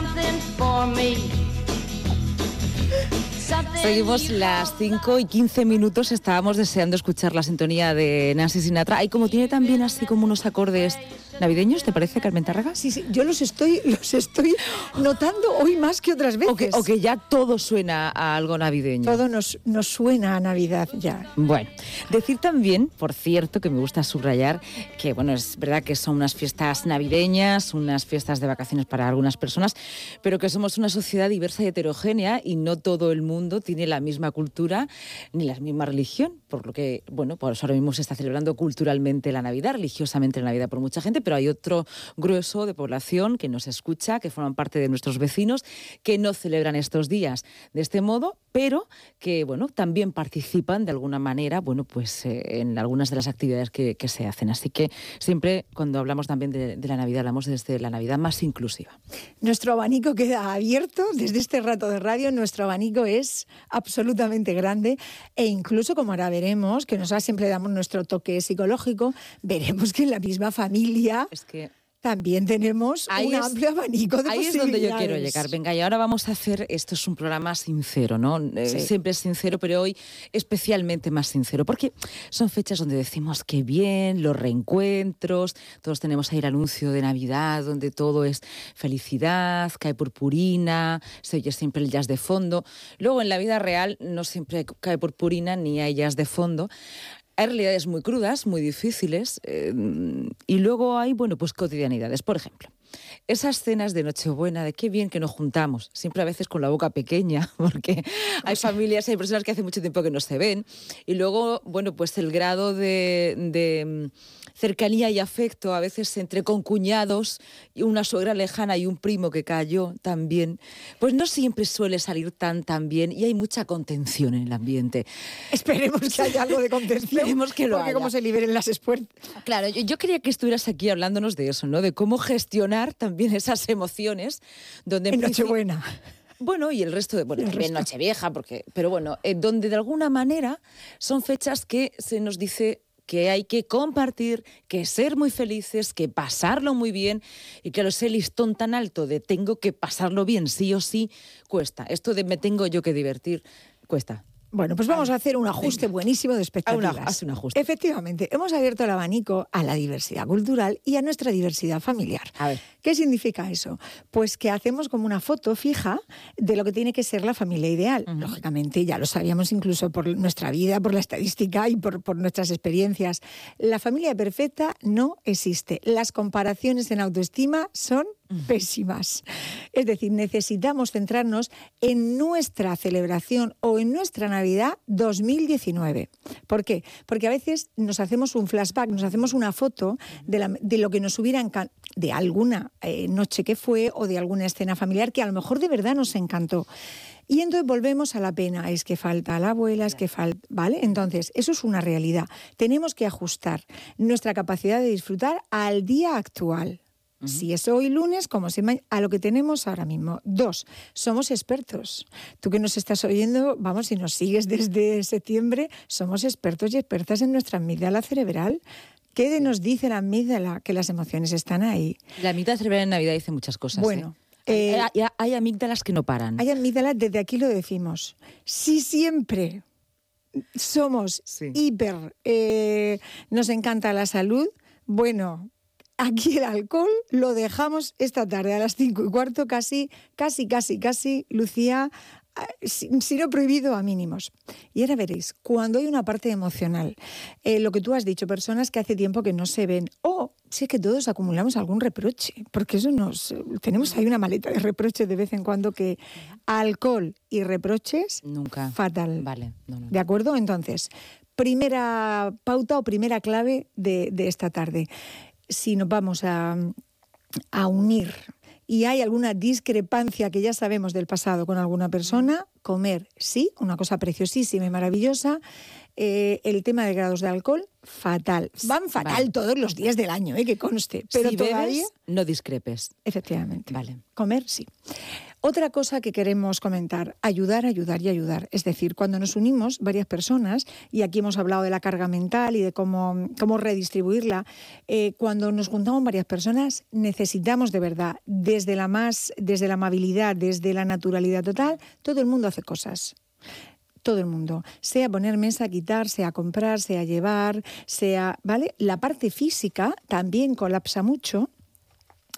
something for me. Seguimos las 5 y 15 minutos. Estábamos deseando escuchar la sintonía de Nancy Sinatra. Y como tiene también así como unos acordes navideños, ¿te parece, Carmen Tárraga? Sí, sí, yo los estoy, los estoy notando hoy más que otras veces. O que, o que ya todo suena a algo navideño. Todo nos, nos suena a Navidad ya. Bueno, decir también, por cierto, que me gusta subrayar que, bueno, es verdad que son unas fiestas navideñas, unas fiestas de vacaciones para algunas personas, pero que somos una sociedad diversa y heterogénea y no todo el mundo tiene la misma cultura ni la misma religión, por lo que, bueno, pues ahora mismo se está celebrando culturalmente la Navidad, religiosamente la Navidad por mucha gente, pero hay otro grueso de población que nos escucha, que forman parte de nuestros vecinos, que no celebran estos días de este modo, pero que, bueno, también participan de alguna manera, bueno, pues eh, en algunas de las actividades que, se hacen. Así que siempre cuando hablamos también de, de la Navidad, hablamos desde la Navidad más inclusiva. Nuestro abanico queda abierto desde este rato de radio, nuestro abanico es absolutamente grande e incluso como ahora veremos, que nosotros siempre damos nuestro toque psicológico, veremos que en la misma familia... Es que también tenemos Ahí un es- amplio abanico de Ahí es donde yo quiero llegar. Venga, y ahora vamos a hacer, esto es un programa sincero, ¿no? Eh, Sí. Siempre es sincero, pero hoy especialmente más sincero, porque son fechas donde decimos que bien, los reencuentros, todos tenemos ahí el anuncio de Navidad, donde todo es felicidad, cae purpurina, se oye siempre el jazz de fondo. Luego en la vida real no siempre cae purpurina ni hay jazz de fondo. Hay realidades muy crudas, muy difíciles, eh, y luego hay, bueno, pues cotidianidades. Por ejemplo, esas cenas de Nochebuena, de qué bien que nos juntamos, siempre a veces con la boca pequeña, porque hay familias, hay personas que hace mucho tiempo que no se ven, y luego, bueno, pues el grado de, de, mm, cercanía y afecto a veces entre concuñados, y una suegra lejana y un primo que cayó también, pues no siempre suele salir tan tan bien y hay mucha contención en el ambiente. Esperemos que haya algo de contención. Esperemos que lo Porque haya. como se liberen las espuertas. Claro, yo, yo quería que estuvieras aquí hablándonos de eso, ¿no? De cómo gestionar también esas emociones donde En Nochebuena. Bueno, y el resto de, bueno, también. Nochevieja, porque, pero bueno, eh, donde de alguna manera son fechas que se nos dice que hay que compartir, que ser muy felices, que pasarlo muy bien y que ese listón tan alto de tengo que pasarlo bien sí o sí cuesta. Esto de me tengo yo que divertir cuesta. Bueno, pues vamos a hacer un ajuste buenísimo de expectativas. Una- haz un ajuste. Efectivamente, hemos abierto el abanico a la diversidad cultural y a nuestra diversidad familiar. A ver. ¿Qué significa eso? Pues que hacemos como una foto fija de lo que tiene que ser la familia ideal. Lógicamente, ya lo sabíamos incluso por nuestra vida, por la estadística y por, por nuestras experiencias. La familia perfecta no existe. Las comparaciones en autoestima son pésimas. Es decir, necesitamos centrarnos en nuestra celebración o en nuestra Navidad 2019. ¿Por qué? Porque a veces nos hacemos un flashback, nos hacemos una foto de, la- de lo que nos hubiera encantado, de alguna eh, noche que fue o de alguna escena familiar que a lo mejor de verdad nos encantó. Y entonces volvemos a la pena, es que falta la abuela, es que falta, ¿vale? Entonces, eso es una realidad. Tenemos que ajustar nuestra capacidad de disfrutar al día actual. Si es hoy lunes, como si a lo que tenemos ahora mismo. Dos, somos expertos. Tú que nos estás oyendo, vamos, si nos sigues desde septiembre, somos expertos y expertas en nuestra amígdala cerebral. ¿Qué de nos dice la amígdala? Que las emociones están ahí. La mitad cerebral en Navidad dice muchas cosas. Bueno, ¿eh? eh, hay, hay- hay amígdalas que no paran. Hay amígdalas, desde aquí lo decimos. Si siempre somos Sí. hiper, eh, nos encanta la salud, bueno, aquí el alcohol lo dejamos esta tarde a las cinco y cuarto, casi, casi, casi, casi, Lucía, ah, si, si no prohibido a mínimos. Y ahora veréis, cuando hay una parte emocional, eh, lo que tú has dicho, personas que hace tiempo que no se ven, o si es que todos acumulamos algún reproche, porque eso nos, tenemos ahí una maleta de reproches de vez en cuando que alcohol y reproches, Nunca. fatal. Vale, no, no. ¿De acuerdo? Entonces, primera pauta o primera clave de, de esta tarde. Si nos vamos a, a unir y hay alguna discrepancia que ya sabemos del pasado con alguna persona, comer sí, una cosa preciosísima y maravillosa. Eh, el tema de grados de alcohol, fatal. Van fatal Vale. todos los días del año, eh, que conste. Pero si todavía, bebes, no discrepes. efectivamente. Vale. Comer sí. Otra cosa que queremos comentar, ayudar, ayudar y ayudar. Es decir, cuando nos unimos varias personas, y aquí hemos hablado de la carga mental y de cómo, cómo redistribuirla, eh, cuando nos juntamos varias personas necesitamos de verdad, desde la, más, desde la amabilidad, desde la naturalidad total, todo el mundo hace cosas todo el mundo, sea poner mesa, quitar, sea comprar, sea llevar, sea, ¿vale? La parte física también colapsa mucho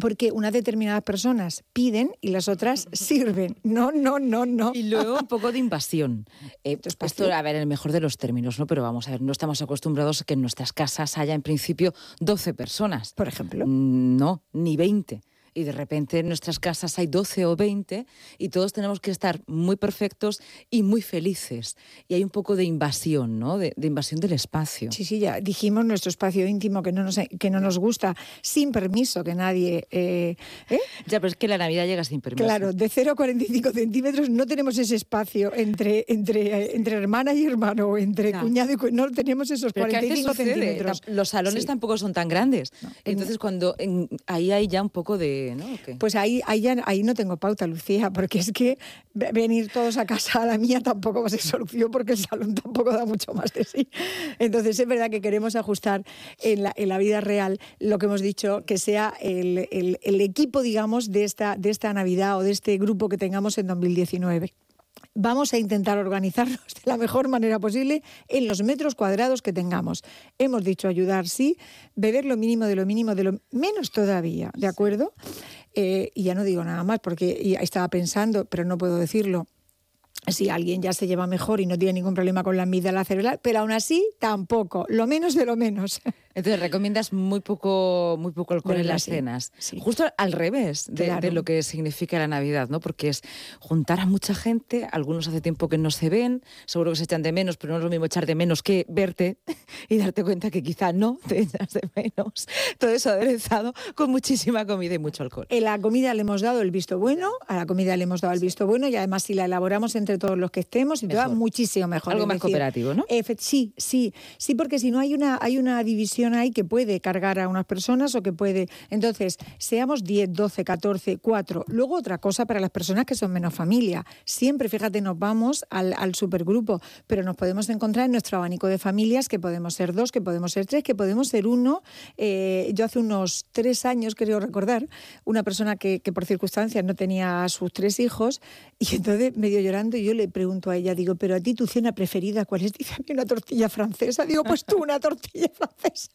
porque unas determinadas personas piden y las otras sirven. No, no, no, no. Y luego un poco de invasión. Eh, esto, a ver, el mejor de los términos, ¿no? Pero vamos a ver, no estamos acostumbrados a que en nuestras casas haya en principio 12 personas. Por ejemplo. Mm, no, ni 20 y de repente en nuestras casas hay 12 o 20 y todos tenemos que estar muy perfectos y muy felices. Y hay un poco de invasión, ¿no? De, invasión del espacio. Sí, sí, ya dijimos nuestro espacio íntimo que no nos, que no nos gusta, sin permiso, que nadie... Eh, ¿eh? Ya, pero es que la Navidad llega sin permiso. Claro, de 0 a 45 centímetros no tenemos ese espacio entre, entre, entre hermana y hermano, entre cuñado y cuñado, no tenemos esos 45 centímetros. Los salones tampoco son tan grandes. Entonces, cuando ahí hay ya un poco de pues ahí, ahí, ahí no tengo pauta, Lucía, porque es que venir todos a casa a la mía tampoco va a ser solución porque el salón tampoco da mucho más de sí. Entonces es verdad que queremos ajustar en la, en la vida real lo que hemos dicho, que sea el, el, el equipo, digamos, de esta, de esta Navidad o de este grupo que tengamos en 2019 vamos a intentar organizarnos de la mejor manera posible en los metros cuadrados que tengamos. Hemos dicho ayudar, sí, beber lo mínimo de lo mínimo de lo menos todavía, ¿de acuerdo? Eh, y ya no digo nada más porque estaba pensando, pero no puedo decirlo. Si alguien ya se lleva mejor y no tiene ningún problema con la amígdala cerebral, pero aún así tampoco, lo menos de lo menos. Entonces recomiendas muy poco, muy poco alcohol en las cenas. Justo al revés de, lo que significa la Navidad, ¿no? Porque es juntar a mucha gente, algunos hace tiempo que no se ven, seguro que se echan de menos, pero no es lo mismo echar de menos que verte y darte cuenta que quizá no te echas de menos. Todo eso aderezado con muchísima comida y mucho alcohol. En la comida le hemos dado el visto bueno, a la comida le hemos dado el visto bueno y además si la elaboramos entre todos los que estemos, y te va muchísimo mejor. Algo más cooperativo, ¿no? sí, sí, sí, porque si no hay una, hay una división hay que puede cargar a unas personas o que puede. Entonces, seamos 10, 12, 14, 4. Luego, otra cosa para las personas que son menos familia. Siempre, fíjate, nos vamos al, supergrupo, pero nos podemos encontrar en nuestro abanico de familias que podemos ser dos, que podemos ser tres, que podemos ser uno. Eh, yo hace unos tres años, creo recordar, una persona que, por circunstancias no tenía a sus tres hijos y entonces medio llorando yo le pregunto a ella, digo, pero a ti tu cena preferida, ¿cuál es? Dice una tortilla francesa. Digo, pues tú una tortilla francesa.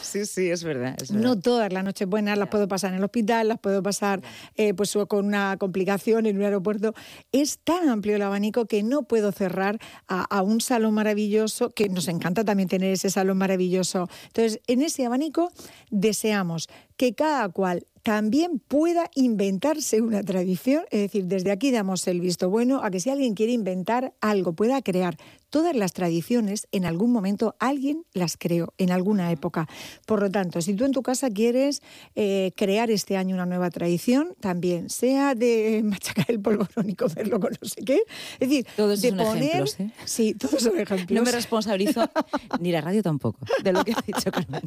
Sí, sí, es verdad, No todas las noches buenas las puedo pasar en el hospital, las puedo pasar eh, pues con una complicación en un aeropuerto. Es tan amplio el abanico que no puedo cerrar a, a, un salón maravilloso, que nos encanta también tener ese salón maravilloso. Entonces, en ese abanico deseamos que cada cual también pueda inventarse una tradición, es decir, desde aquí damos el visto bueno a que si alguien quiere inventar algo, pueda crear. Todas las tradiciones, en algún momento alguien las creó, en alguna época. Por lo tanto, si tú en tu casa quieres eh, crear este año una nueva tradición, también sea de machacar el polvorón y comerlo con no sé qué, es decir, todos de son ejemplos. ¿eh? Sí, todos son ejemplos. No me responsabilizo, ni la radio tampoco, de lo que ha dicho Carmen.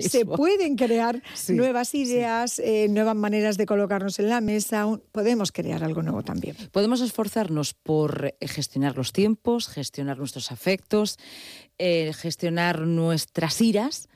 Se pueden crear nuevas ideas eh, nuevas maneras de colocarnos en la mesa, podemos crear algo nuevo también. Podemos esforzarnos por eh, gestionar los tiempos, gestionar nuestros afectos, eh, gestionar nuestras iras,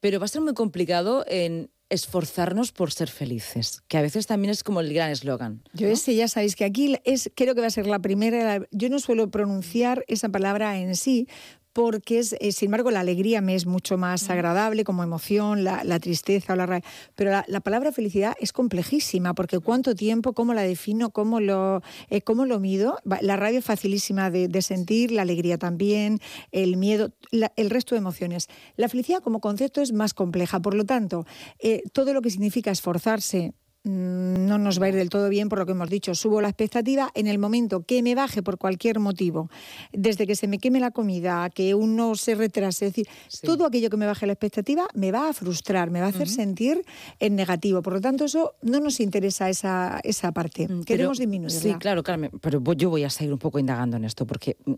pero va a ser muy complicado en esforzarnos por ser felices, que a veces también es como el gran eslogan. Yo ese ya sabéis que aquí es creo que va a ser la primera, yo no suelo pronunciar esa palabra en sí porque es, eh, sin embargo la alegría me es mucho más agradable como emoción, la, tristeza o la rabia. Pero la, palabra felicidad es complejísima porque cuánto tiempo, cómo la defino, cómo lo, eh, cómo lo mido. La rabia es facilísima de, sentir, la alegría también, el miedo, el resto de emociones. La felicidad como concepto es más compleja, por lo tanto, eh, todo lo que significa esforzarse, no nos va a ir del todo bien por lo que hemos dicho. Subo la expectativa en el momento que me baje por cualquier motivo, desde que se me queme la comida, que uno se retrase, es decir, todo aquello que me baje la expectativa me va a frustrar, me va a hacer sentir en negativo. Por lo tanto, eso no nos interesa esa, esa parte. Mm, Queremos disminuirla. Sí, claro, Carmen, pero yo voy a seguir un poco indagando en esto, porque mm,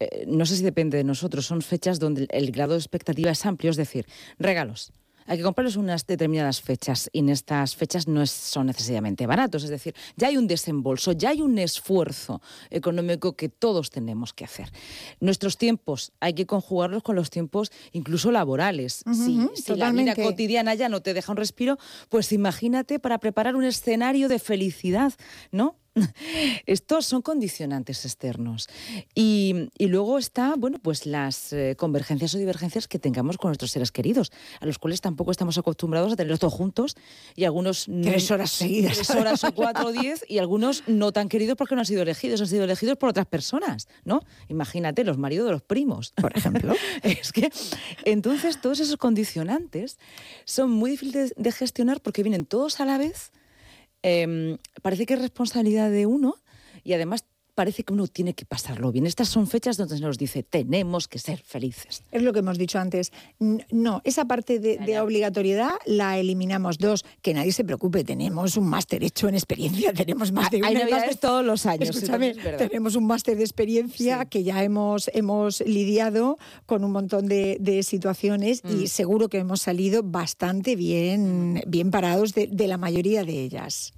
eh, no sé si depende de nosotros, son fechas donde el grado de expectativa es amplio, es decir, regalos hay que comprarlos unas determinadas fechas y en estas fechas no son necesariamente baratos. Es decir, ya hay un desembolso, ya hay un esfuerzo económico que todos tenemos que hacer. Nuestros tiempos hay que conjugarlos con los tiempos incluso laborales. si, la vida cotidiana ya no te deja un respiro, pues imagínate para preparar un escenario de felicidad, ¿no? Estos son condicionantes externos. Y, luego está, bueno, pues las eh, convergencias o divergencias que tengamos con nuestros seres queridos, a los cuales tampoco estamos acostumbrados a tenerlos todos juntos y algunos... Tres horas seguidas. Tres horas o cuatro o diez y algunos no tan queridos porque no han sido elegidos, han sido elegidos por otras personas, ¿no? Imagínate, los maridos de los primos. Por ejemplo. es que, entonces, todos esos condicionantes son muy difíciles de gestionar porque vienen todos a la vez Em, parece que es responsabilidad de uno y además parece que uno tiene que pasarlo bien. Estas son fechas donde se nos dice, tenemos que ser felices. Es lo que hemos dicho antes. No, esa parte de, obligatoriedad la eliminamos. Dos, que nadie se preocupe, tenemos un máster hecho en experiencia, tenemos más de Hay navidades todos los años. Escúchame, tenemos un máster de experiencia que ya hemos, hemos lidiado con un montón de, situaciones y mm. seguro que hemos salido bastante bien, bien parados de, de la mayoría de ellas.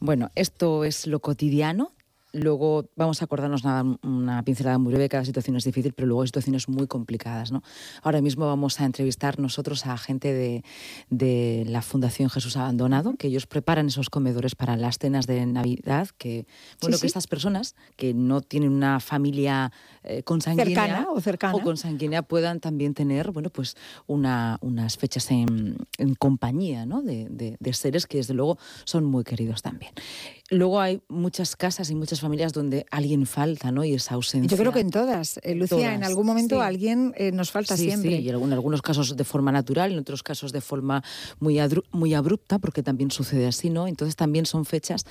Bueno, esto es lo cotidiano Luego vamos a acordarnos nada, una pincelada muy breve, cada situación es difícil, pero luego hay situaciones muy complicadas. ¿no? Ahora mismo vamos a entrevistar nosotros a gente de, de, la Fundación Jesús Abandonado, que ellos preparan esos comedores para las cenas de Navidad, que, bueno, que estas personas que no tienen una familia eh, consanguínea cercana o, cercana. o consanguínea puedan también tener bueno, pues una, unas fechas en, en compañía ¿no? de, de, de seres que desde luego son muy queridos también. Luego hay muchas casas y muchas familias donde alguien falta, ¿no? Y esa ausencia. Yo creo que en todas, eh, Lucía, en algún momento alguien eh, nos falta siempre. Sí, y en algunos casos de forma natural, en otros casos de forma muy, muy abrupta, porque también sucede así, ¿no? Entonces también son fechas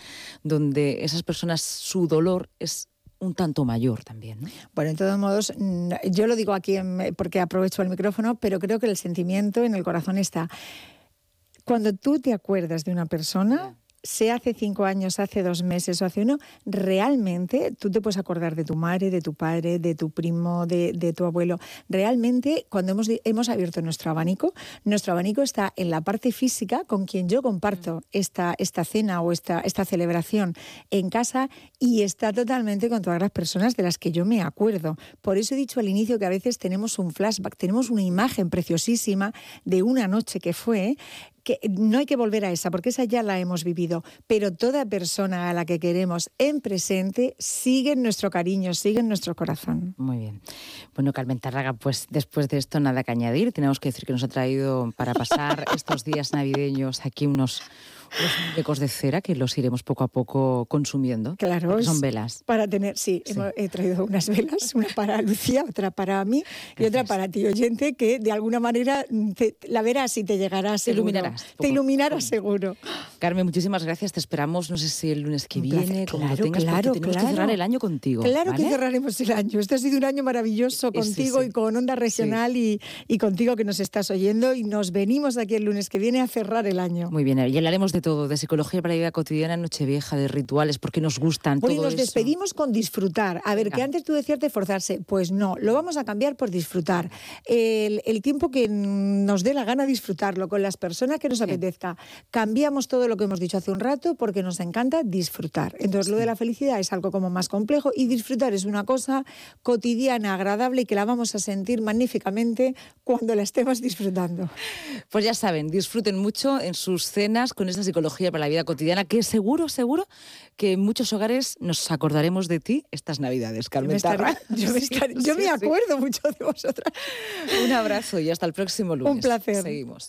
donde esas personas, su dolor es un tanto mayor también. ¿no? Bueno, en todos modos, mm, yo lo digo aquí porque aprovecho el micrófono, pero creo que el sentimiento en el corazón está. Cuando tú te acuerdas de una persona, sea hace cinco años, hace dos meses o hace uno, realmente tú te puedes acordar de tu madre, de tu padre, de tu primo, de, tu abuelo. Realmente, cuando hemos, hemos abierto nuestro abanico, nuestro abanico está en la parte física con quien yo comparto mm. esta, esta cena o esta, esta celebración en casa y está totalmente con todas las personas de las que yo me acuerdo. Por eso he dicho al inicio que a veces tenemos un flashback, tenemos una imagen preciosísima de una noche que fue que no hay que volver a esa, porque esa ya la hemos vivido, pero toda persona a la que queremos en presente sigue en nuestro cariño, sigue en nuestro corazón. Muy bien. Bueno, Carmen Tarraga, pues después de esto nada que añadir. Tenemos que decir que nos ha traído para pasar estos días navideños aquí unos los muñecos de cera que los iremos poco a poco consumiendo. Claro. Son velas. Para tener, sí, he traído unas velas, una para Lucía, otra para mí y otra para ti, oyente, que de alguna manera la verás y te llegará Te iluminarás. Te iluminarás seguro. Carmen, muchísimas gracias. Te esperamos, no sé si el lunes que viene, como claro, tengas, claro, tenemos que cerrar el año contigo. Claro que cerraremos el año. Este ha sido un año maravilloso contigo y con Onda Regional y, y, contigo que nos estás oyendo y nos venimos aquí el lunes que viene a cerrar el año. Muy bien, y hablaremos de todo, de psicología para la vida cotidiana, Nochevieja, de rituales, porque nos gustan. Bueno, y nos despedimos con disfrutar. A ver, que antes tú decías de forzarse, pues no, lo vamos a cambiar por disfrutar. El, tiempo que nos dé la gana disfrutarlo, con las personas que nos apetezca. Cambiamos todo lo que hemos dicho hace un rato porque nos encanta disfrutar. Entonces, lo de la felicidad es algo como más complejo y disfrutar es una cosa cotidiana, agradable y que la vamos a sentir magníficamente cuando la estemos disfrutando. Pues ya saben, disfruten mucho en sus cenas con esa psicología para la vida cotidiana, que seguro, seguro que en muchos hogares nos acordaremos de ti estas Navidades, Carmen Yo me, acuerdo mucho de vosotras. Un abrazo y hasta el próximo lunes. Un placer. Seguimos.